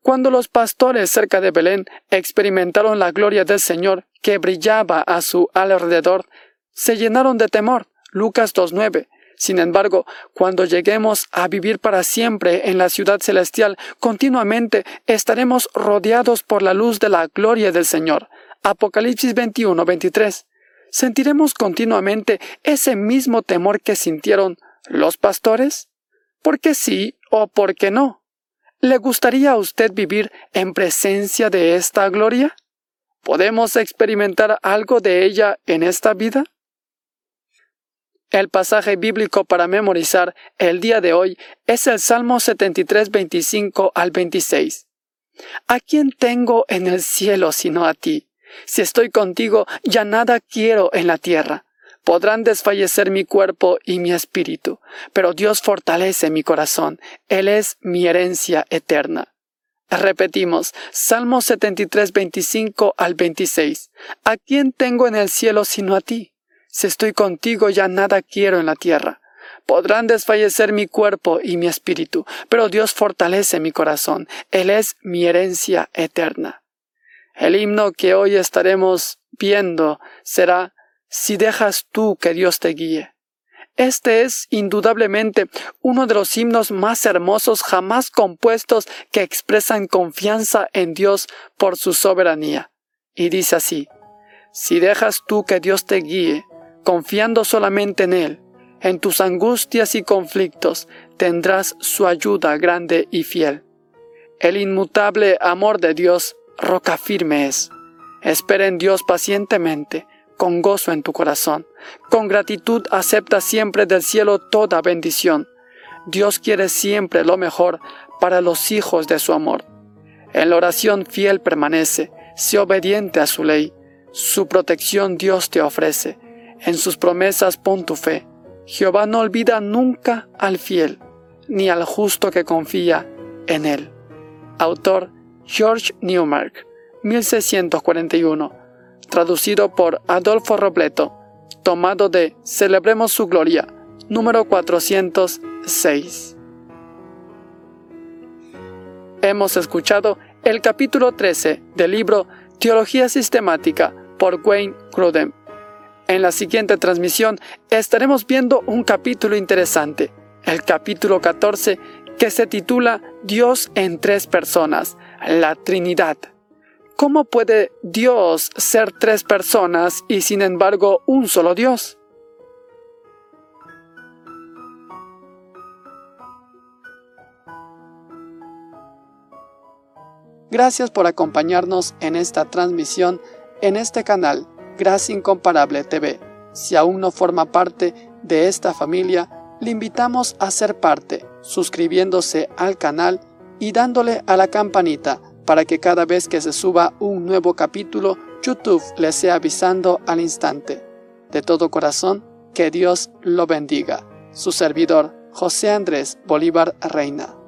Cuando los pastores cerca de Belén experimentaron la gloria del Señor que brillaba a su alrededor, se llenaron de temor. Lucas 2.9. Sin embargo, cuando lleguemos a vivir para siempre en la ciudad celestial, continuamente estaremos rodeados por la luz de la gloria del Señor. Apocalipsis 21.23. ¿Sentiremos continuamente ese mismo temor que sintieron los pastores? ¿Por qué sí o por qué no? ¿Le gustaría a usted vivir en presencia de esta gloria? ¿Podemos experimentar algo de ella en esta vida? El pasaje bíblico para memorizar el día de hoy es el Salmo 73, 25 al 26. ¿A quién tengo en el cielo sino a ti? Si estoy contigo, ya nada quiero en la tierra. Podrán desfallecer mi cuerpo y mi espíritu, pero Dios fortalece mi corazón. Él es mi herencia eterna. Repetimos, Salmo 73, 25 al 26. ¿A quién tengo en el cielo sino a ti? Si estoy contigo ya nada quiero en la tierra. Podrán desfallecer mi cuerpo y mi espíritu, pero Dios fortalece mi corazón. Él es mi herencia eterna. El himno que hoy estaremos viendo será si dejas tú que Dios te guíe. Este es indudablemente uno de los himnos más hermosos jamás compuestos que expresan confianza en Dios por su soberanía. Y dice así, si dejas tú que Dios te guíe, confiando solamente en Él, en tus angustias y conflictos tendrás su ayuda grande y fiel. El inmutable amor de Dios roca firme es. Espera en Dios pacientemente, con gozo en tu corazón. Con gratitud acepta siempre del cielo toda bendición. Dios quiere siempre lo mejor para los hijos de su amor. En la oración fiel permanece, sé obediente a su ley. Su protección Dios te ofrece. En sus promesas pon tu fe. Jehová no olvida nunca al fiel, ni al justo que confía en él. Autor George Newmark, 1641 traducido por Adolfo Robleto, tomado de Celebremos su Gloria, número 406. Hemos escuchado el capítulo 13 del libro Teología Sistemática por Wayne Grudem. En la siguiente transmisión estaremos viendo un capítulo interesante, el capítulo 14, que se titula Dios en tres personas, la Trinidad. ¿Cómo puede Dios ser tres personas y sin embargo un solo Dios? Gracias por acompañarnos en esta transmisión en este canal Gracia Incomparable TV. Si aún no forma parte de esta familia, le invitamos a ser parte, suscribiéndose al canal y dándole a la campanita para que cada vez que se suba un nuevo capítulo, YouTube le sea avisando al instante. De todo corazón, que Dios lo bendiga. Su servidor, José Andrés Bolívar Reina.